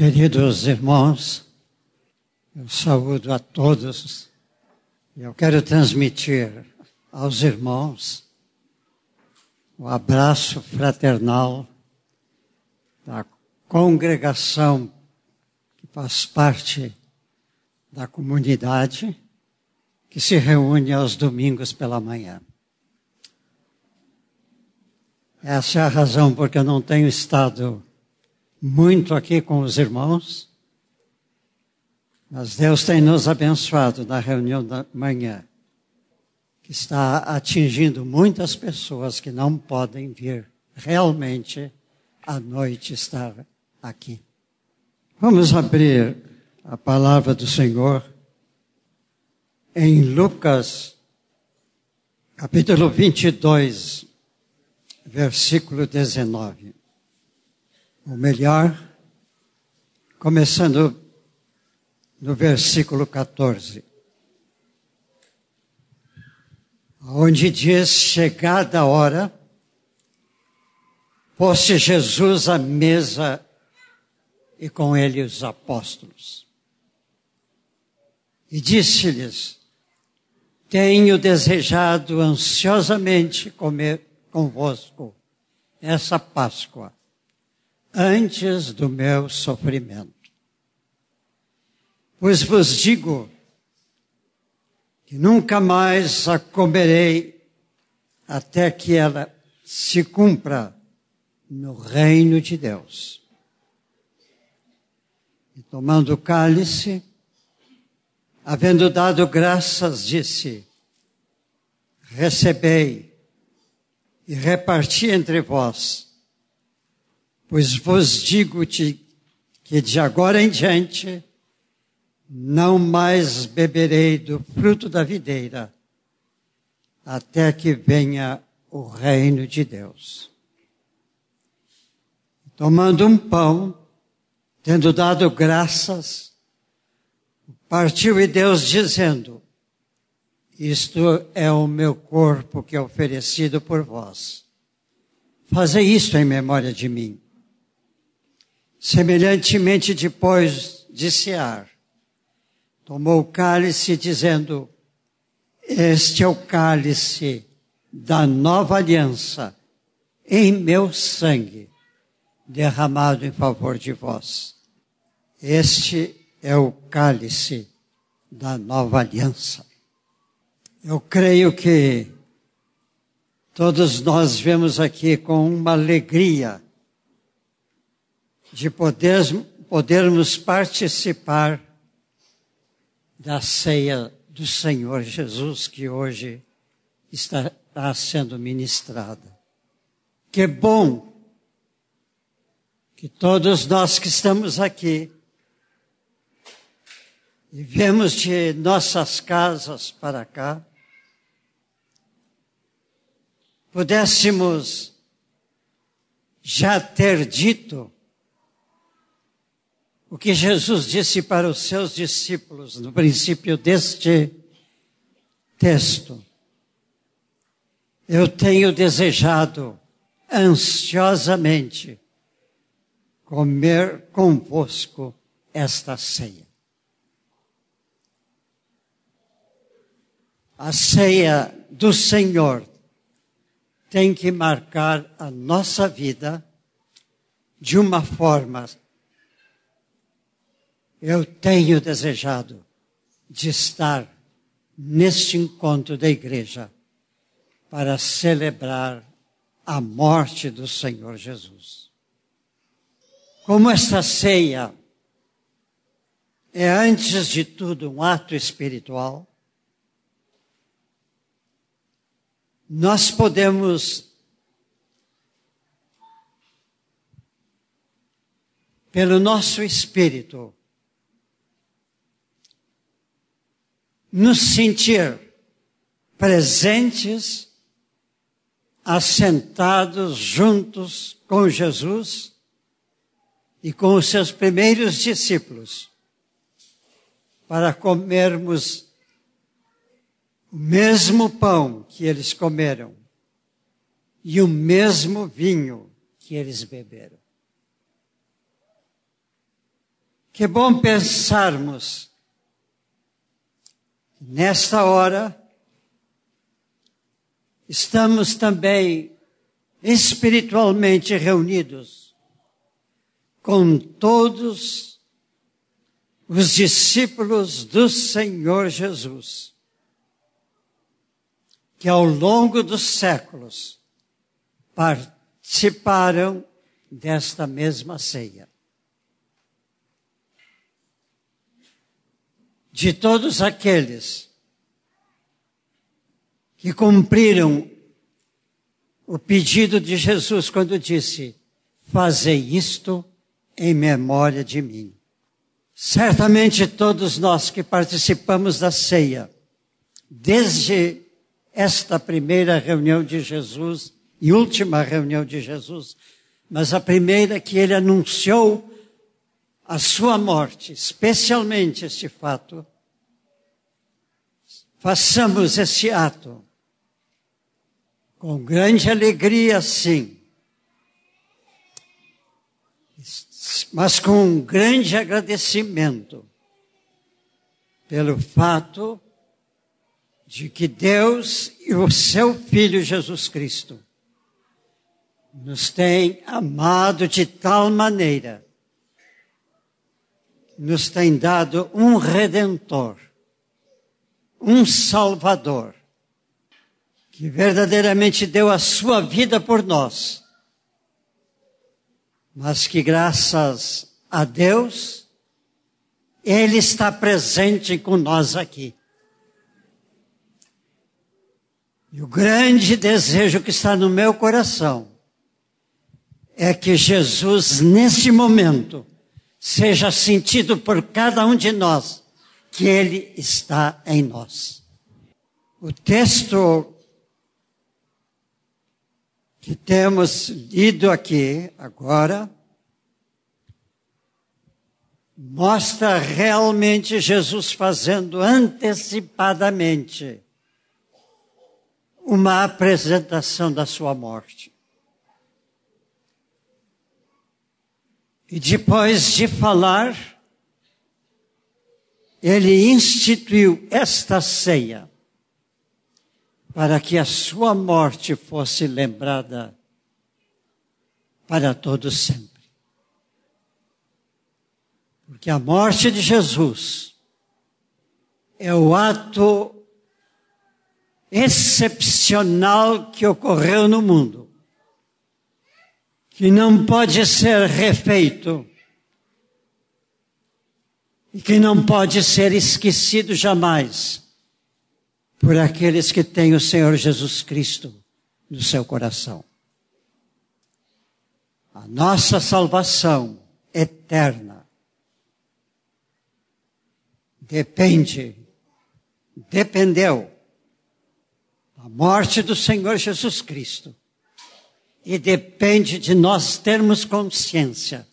Queridos irmãos, eu saúdo a todos e eu quero transmitir aos irmãos o abraço fraternal da congregação que faz parte da comunidade que se reúne aos domingos pela manhã. Essa é a razão porque eu não tenho estado muito aqui com os irmãos, mas Deus tem nos abençoado na reunião da manhã, que está atingindo muitas pessoas que não podem vir realmente à noite estar aqui. Vamos abrir a palavra do Senhor em Lucas, capítulo 22, versículo 19 ou melhor, começando no versículo 14, onde diz: Chegada a hora, pôs Jesus à mesa e com ele os apóstolos. E disse-lhes: Tenho desejado ansiosamente comer convosco essa Páscoa antes do meu sofrimento. Pois vos digo que nunca mais a comerei até que ela se cumpra no reino de Deus. E tomando o cálice, havendo dado graças, disse: Recebei e reparti entre vós Pois vos digo-te que de agora em diante não mais beberei do fruto da videira, até que venha o reino de Deus. Tomando um pão, tendo dado graças, partiu e Deus dizendo, isto é o meu corpo que é oferecido por vós. Fazei isto em memória de mim. Semelhantemente, depois de cear, tomou o cálice, dizendo: Este é o cálice da nova aliança em meu sangue, derramado em favor de vós. Este é o cálice da nova aliança. Eu creio que todos nós vemos aqui com uma alegria de poder, podermos participar da ceia do Senhor Jesus que hoje está sendo ministrada. Que bom que todos nós que estamos aqui e vemos de nossas casas para cá, pudéssemos já ter dito o que Jesus disse para os seus discípulos no princípio deste texto. Eu tenho desejado ansiosamente comer convosco esta ceia. A ceia do Senhor tem que marcar a nossa vida de uma forma eu tenho desejado de estar neste encontro da igreja para celebrar a morte do Senhor Jesus. Como esta ceia é, antes de tudo, um ato espiritual, nós podemos, pelo nosso espírito, nos sentir presentes, assentados juntos com Jesus e com os seus primeiros discípulos, para comermos o mesmo pão que eles comeram e o mesmo vinho que eles beberam. Que bom pensarmos nesta hora estamos também espiritualmente reunidos com todos os discípulos do Senhor Jesus, que ao longo dos séculos participaram desta mesma ceia. De todos aqueles que cumpriram o pedido de Jesus quando disse: Fazei isto em memória de mim. Certamente todos nós que participamos da ceia, desde esta primeira reunião de Jesus e última reunião de Jesus, mas a primeira que ele anunciou a sua morte, especialmente este fato, façamos esse ato. Com grande alegria, sim, mas com um grande agradecimento pelo fato de que Deus e o seu Filho Jesus Cristo nos têm amado de tal maneira, nos tem dado um redentor, um salvador, que verdadeiramente deu a sua vida por nós, mas que graças a Deus, Ele está presente com nós aqui. E o grande desejo que está no meu coração é que Jesus, nesse momento, seja sentido por cada um de nós que Ele está em nós. O texto que temos lido aqui agora mostra realmente Jesus fazendo antecipadamente uma apresentação da sua morte. E depois de falar, ele instituiu esta ceia para que a sua morte fosse lembrada para todos sempre. Porque a morte de Jesus é o ato excepcional que ocorreu no mundo que não pode ser refeito e que não pode ser esquecido jamais por aqueles que têm o Senhor Jesus Cristo no seu coração. A nossa salvação eterna depende, dependeu da morte do Senhor Jesus Cristo e depende de nós termos consciência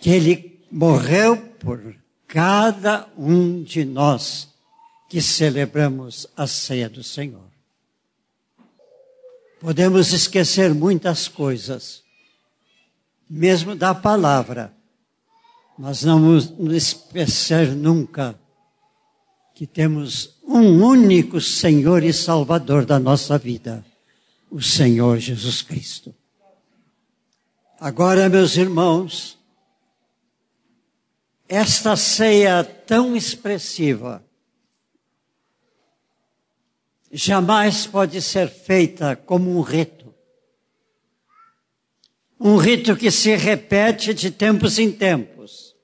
que Ele morreu por cada um de nós que celebramos a ceia do Senhor. Podemos esquecer muitas coisas, mesmo da palavra, mas não nos esquecer nunca que temos um único Senhor e Salvador da nossa vida o Senhor Jesus Cristo. Agora, meus irmãos, esta ceia tão expressiva jamais pode ser feita como um rito. Um rito que se repete de tempos em tempos,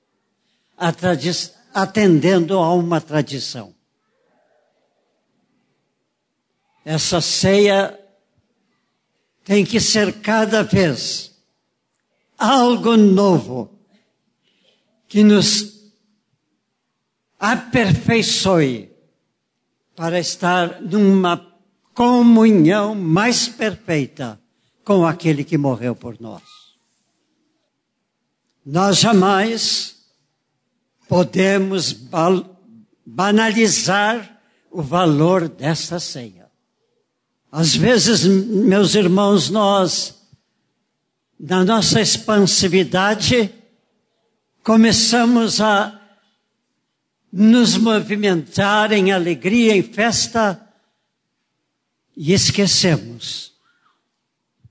atendendo a uma tradição. Essa ceia tem que ser cada vez algo novo que nos aperfeiçoe para estar numa comunhão mais perfeita com aquele que morreu por nós. Nós jamais podemos banalizar o valor desta ceia. Às vezes, meus irmãos, nós, na nossa expansividade, começamos a nos movimentar em alegria, em festa, e esquecemos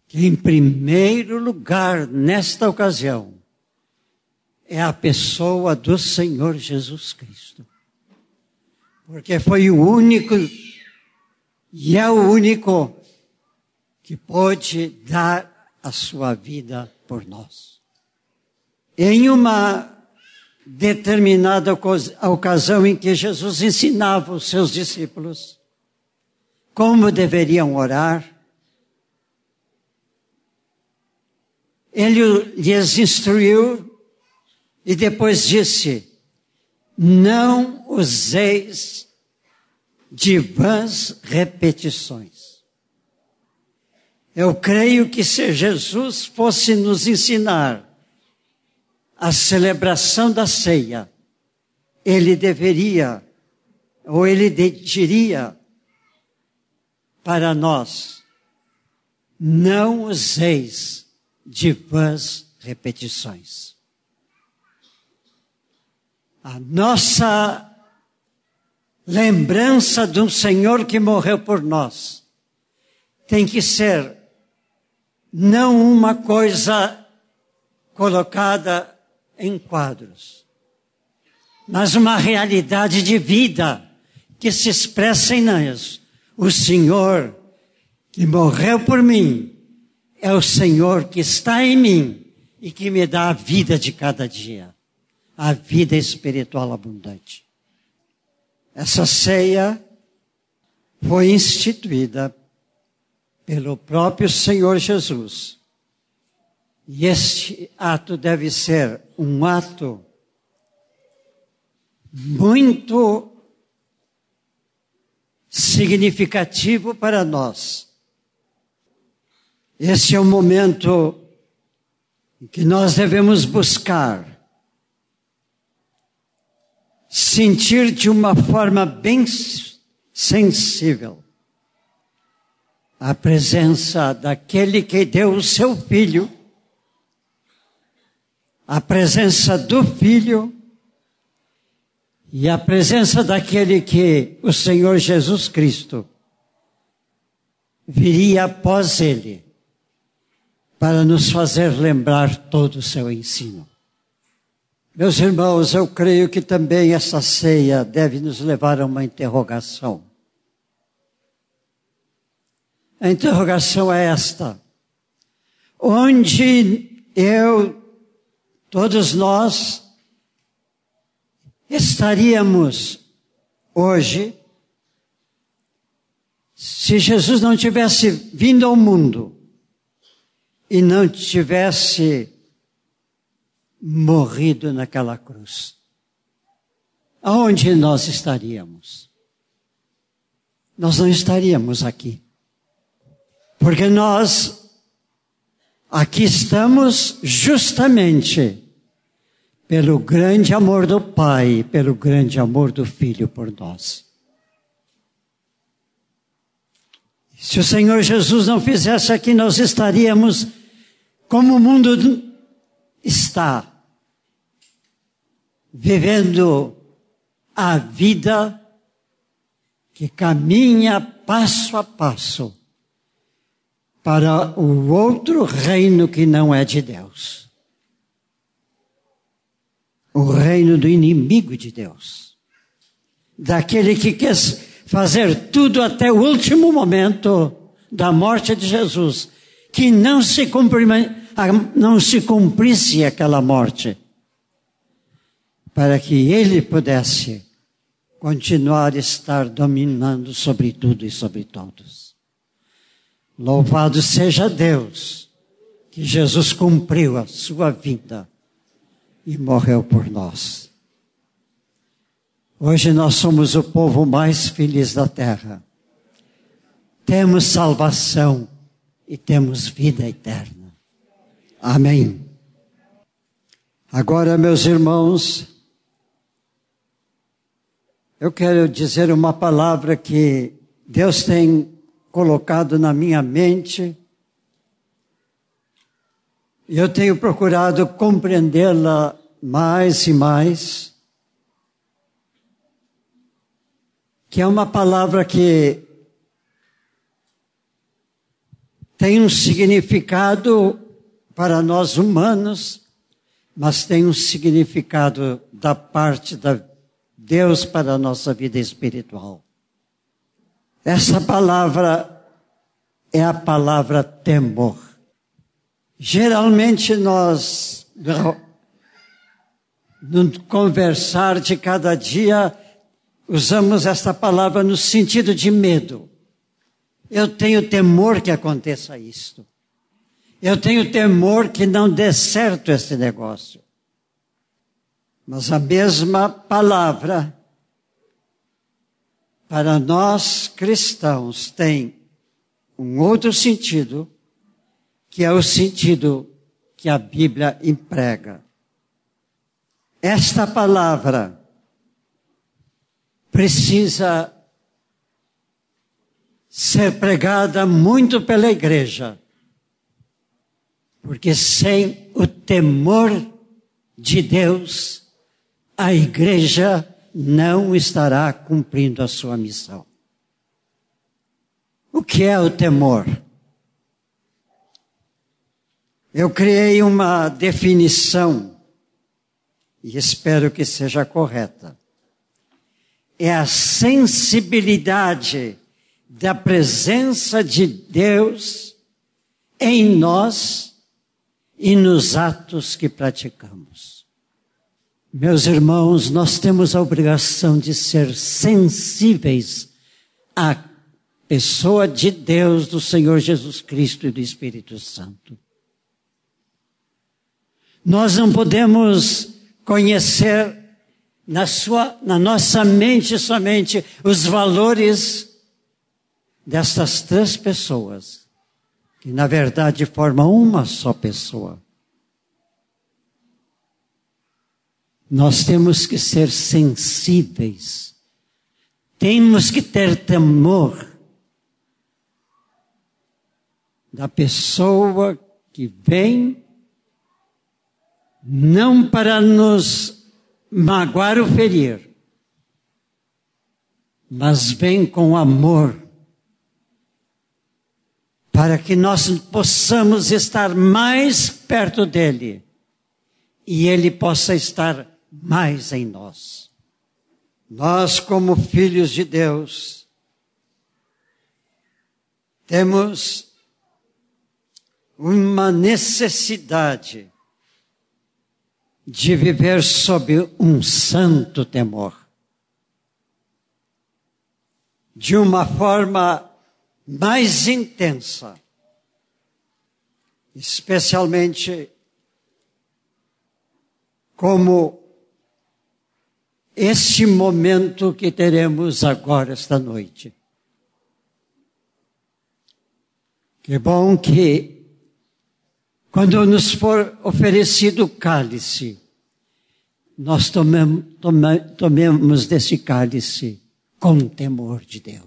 que, em primeiro lugar, nesta ocasião, é a pessoa do Senhor Jesus Cristo. Porque foi o único e é o único que pode dar a sua vida por nós. Em uma determinada ocasião em que Jesus ensinava os seus discípulos como deveriam orar, ele lhes instruiu e depois disse: Não useis de vãs repetições. Eu creio que se Jesus fosse nos ensinar a celebração da ceia, ele deveria, ou ele diria para nós, não useis de vãs repetições. A nossa lembrança de um Senhor que morreu por nós tem que ser não uma coisa colocada em quadros, mas uma realidade de vida que se expressa em nós. O Senhor que morreu por mim é o Senhor que está em mim e que me dá a vida de cada dia, a vida espiritual abundante. Essa ceia foi instituída pelo próprio Senhor Jesus e este ato deve ser um ato muito significativo para nós. Esse é o momento que nós devemos buscar sentir de uma forma bem sensível a presença daquele que deu o seu filho a presença do Filho e a presença daquele que o Senhor Jesus Cristo viria após ele para nos fazer lembrar todo o seu ensino. Meus irmãos, eu creio que também essa ceia deve nos levar a uma interrogação. A interrogação é esta: onde eu todos nós estaríamos hoje se Jesus não tivesse vindo ao mundo e não tivesse morrido naquela cruz. Aonde nós estaríamos? Nós não estaríamos aqui. Porque nós Aqui estamos justamente pelo grande amor do Pai, pelo grande amor do Filho por nós. Se o Senhor Jesus não fizesse aqui, nós estaríamos como o mundo está, vivendo a vida que caminha passo a passo para o outro reino que não é de Deus. O reino do inimigo de Deus. Daquele que quer fazer tudo até o último momento da morte de Jesus, que não se, não se cumprisse aquela morte, para que ele pudesse continuar a estar dominando sobre tudo e sobre todos. Louvado seja Deus, que Jesus cumpriu a sua vida e morreu por nós. Hoje nós somos o povo mais feliz da terra. Temos salvação e temos vida eterna. Amém. Agora, meus irmãos, eu quero dizer uma palavra que Deus tem colocado na minha mente. E eu tenho procurado compreendê-la mais e mais, que é uma palavra que tem um significado para nós humanos, mas tem um significado da parte de Deus para a nossa vida espiritual. Essa palavra é a palavra temor. Geralmente nós, no conversar de cada dia, usamos esta palavra no sentido de medo. Eu tenho temor que aconteça isto. Eu tenho temor que não dê certo esse negócio. Mas a mesma palavra para nós cristãos tem um outro sentido, que é o sentido que a Bíblia emprega. Esta palavra precisa ser pregada muito pela igreja, porque sem o temor de Deus, a igreja não estará cumprindo a sua missão. O que é o temor? Eu criei uma definição e espero que seja correta. É a sensibilidade da presença de Deus em nós e nos atos que praticamos. Meus irmãos, nós temos a obrigação de ser sensíveis à pessoa de Deus, do Senhor Jesus Cristo e do Espírito Santo. Nós não podemos conhecer na, sua, na nossa mente somente os valores destas três pessoas, que na verdade formam uma só pessoa. Nós temos que ser sensíveis, temos que ter temor da pessoa que vem não para nos magoar ou ferir, mas vem com amor, para que nós possamos estar mais perto dele e ele possa estar mais em nós. Nós, como filhos de Deus, temos uma necessidade de viver sob um santo temor. De uma forma mais intensa, especialmente como este momento que teremos agora, esta noite. Que bom que quando nos for oferecido o cálice, nós tomemos, tome, tomemos desse cálice com temor de Deus.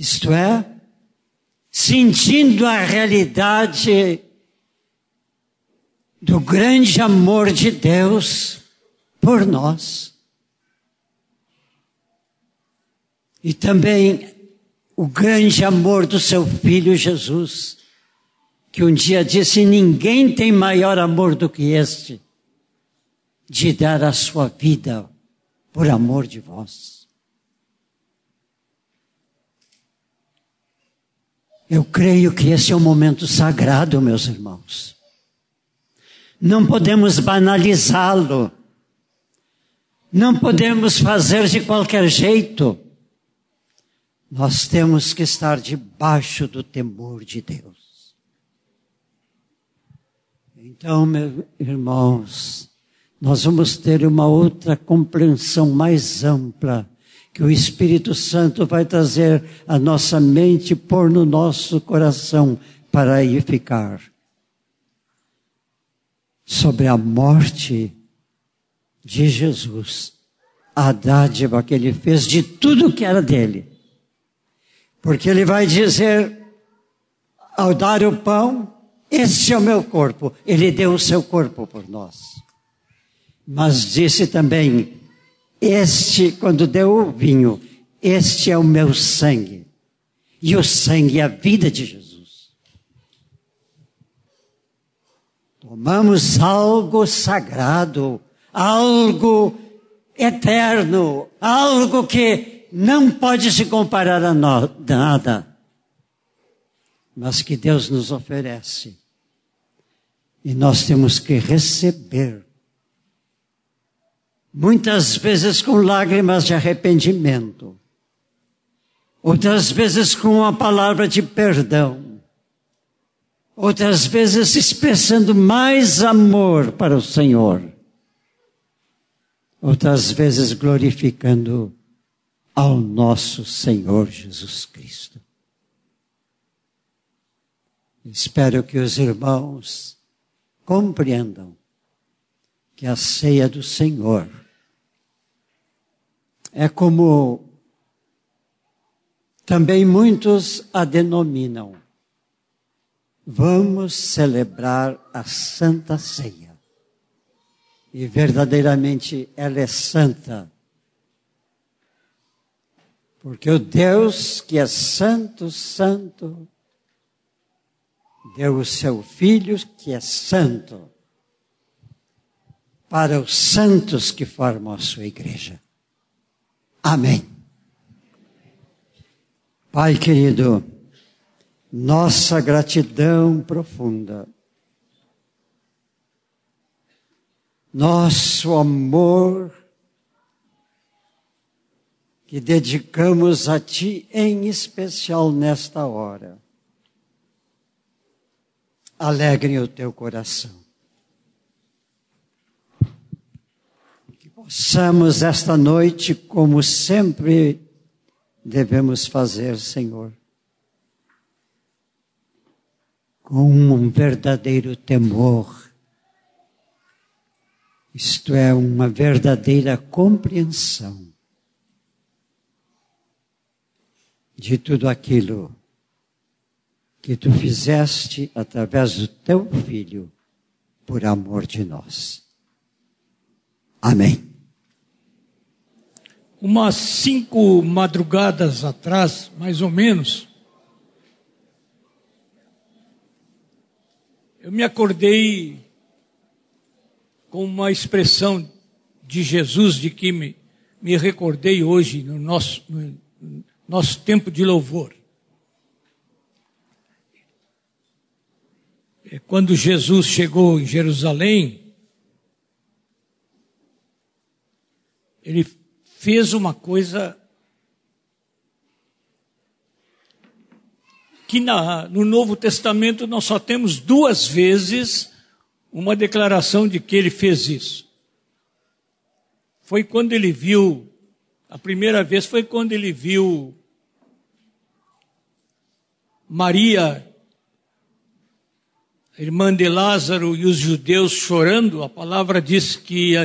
Isto é, sentindo a realidade do grande amor de Deus por nós. E também o grande amor do seu filho Jesus que um dia disse: Ninguém tem maior amor do que este, de dar a sua vida por amor de vós. Eu creio que esse é um momento sagrado, meus irmãos. Não podemos banalizá-lo. Não podemos fazer de qualquer jeito. Nós temos que estar debaixo do temor de Deus. Então, meus irmãos, nós vamos ter uma outra compreensão mais ampla que o Espírito Santo vai trazer à nossa mente, pôr no nosso coração para aí ficar. Sobre a morte de Jesus, a dádiva que ele fez de tudo que era dele. Porque ele vai dizer, ao dar o pão, Este é o meu corpo. Ele deu o seu corpo por nós. Mas disse também: Este, quando deu o vinho, este é o meu sangue. E o sangue é a vida de Jesus. Tomamos algo sagrado, algo eterno, algo que não pode se comparar a nada, mas que Deus nos oferece. E nós temos que receber. Muitas vezes com lágrimas de arrependimento. Outras vezes com uma palavra de perdão, outras vezes expressando mais amor para o Senhor, outras vezes glorificando ao nosso Senhor Jesus Cristo. Espero que os irmãos compreendam que a ceia do Senhor é como também muitos a denominam. Vamos celebrar a Santa Ceia. E verdadeiramente ela é santa. Porque o Deus que é santo, santo, deu o seu Filho que é santo para os santos que formam a sua igreja. Amém. Pai querido, nossa gratidão profunda, nosso amor que dedicamos a Ti em especial nesta hora, alegre o teu coração. Possamos esta noite, como sempre, devemos fazer, Senhor, com um verdadeiro temor, isto é, uma verdadeira compreensão de tudo aquilo que tu fizeste através do teu filho por amor de nós. Amém umas cinco madrugadas atrás, mais ou menos, eu me acordei com uma expressão de Jesus de que me, me recordei hoje no nosso, no nosso tempo de louvor. É quando Jesus chegou em Jerusalém, ele fez uma coisa que na, no Novo Testamento nós só temos duas vezes uma declaração de que ele fez isso. Foi quando ele viu, a primeira vez foi quando ele viu Maria, irmã de Lázaro, e os judeus chorando. A palavra diz que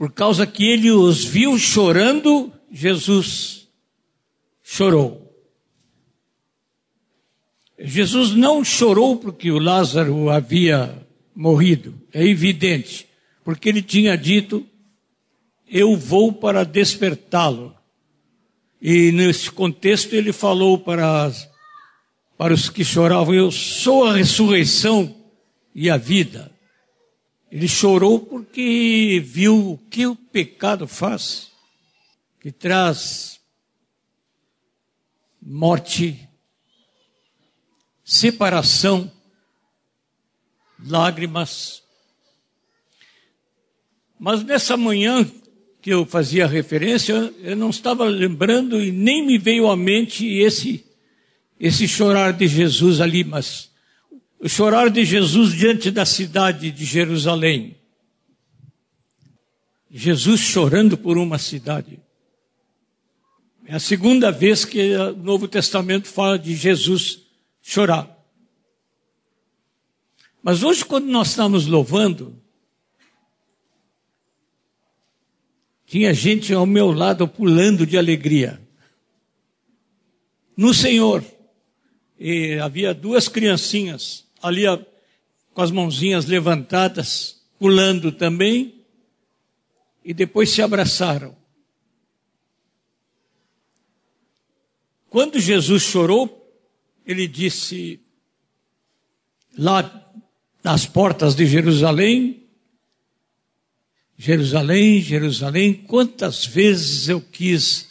por causa que ele os viu chorando, Jesus chorou. Jesus não chorou porque o Lázaro havia morrido, é evidente, porque ele tinha dito: Eu vou para despertá-lo. E nesse contexto ele falou para, para os que choravam: Eu sou a ressurreição e a vida. Ele chorou porque viu o que o pecado faz, que traz morte, separação, lágrimas. Mas nessa manhã que eu fazia referência, eu não estava lembrando e nem me veio à mente esse esse chorar de Jesus ali, mas o chorar de Jesus diante da cidade de Jerusalém. Jesus chorando por uma cidade. É a segunda vez que o Novo Testamento fala de Jesus chorar. Mas hoje, quando nós estamos louvando, tinha gente ao meu lado pulando de alegria. No Senhor. E havia duas criancinhas ali com as mãozinhas levantadas, pulando também, e depois se abraçaram. Quando Jesus chorou, ele disse, lá nas portas de Jerusalém, Jerusalém, Jerusalém, quantas vezes eu quis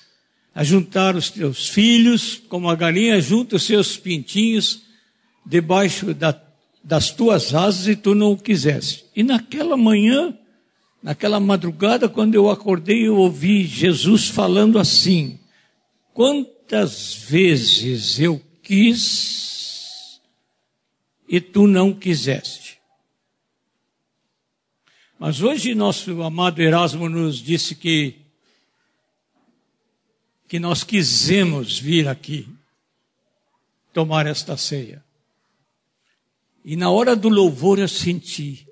ajuntar os teus filhos, como a galinha junta os seus pintinhos debaixo da, das tuas asas e tu não o quiseste. E naquela manhã, naquela madrugada, quando eu acordei, eu ouvi Jesus falando assim: Quantas vezes eu quis e tu não quiseste. Mas hoje nosso amado Erasmo nos disse que que nós quisemos vir aqui tomar esta ceia. E na hora do louvor eu senti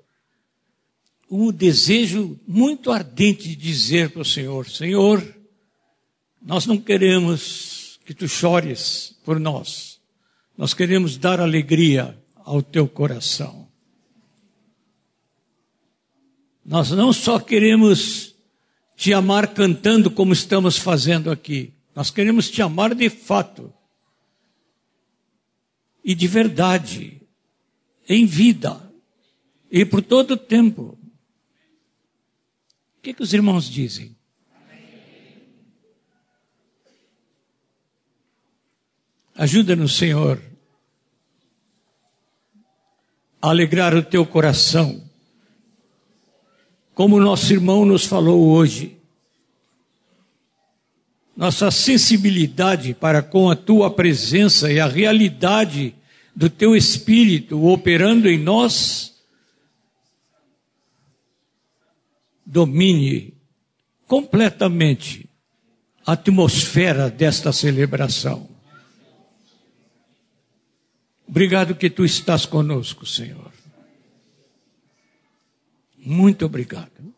um desejo muito ardente de dizer para o Senhor: Senhor, nós não queremos que tu chores por nós, nós queremos dar alegria ao teu coração. Nós não só queremos te amar cantando como estamos fazendo aqui, nós queremos te amar de fato e de verdade, em vida e por todo o tempo. O que, que os irmãos dizem? Ajuda-nos, Senhor, a alegrar o teu coração como nosso irmão nos falou hoje, nossa sensibilidade para com a tua presença e a realidade do teu espírito operando em nós, domine completamente a atmosfera desta celebração. Obrigado que tu estás conosco, Senhor. Muito obrigado.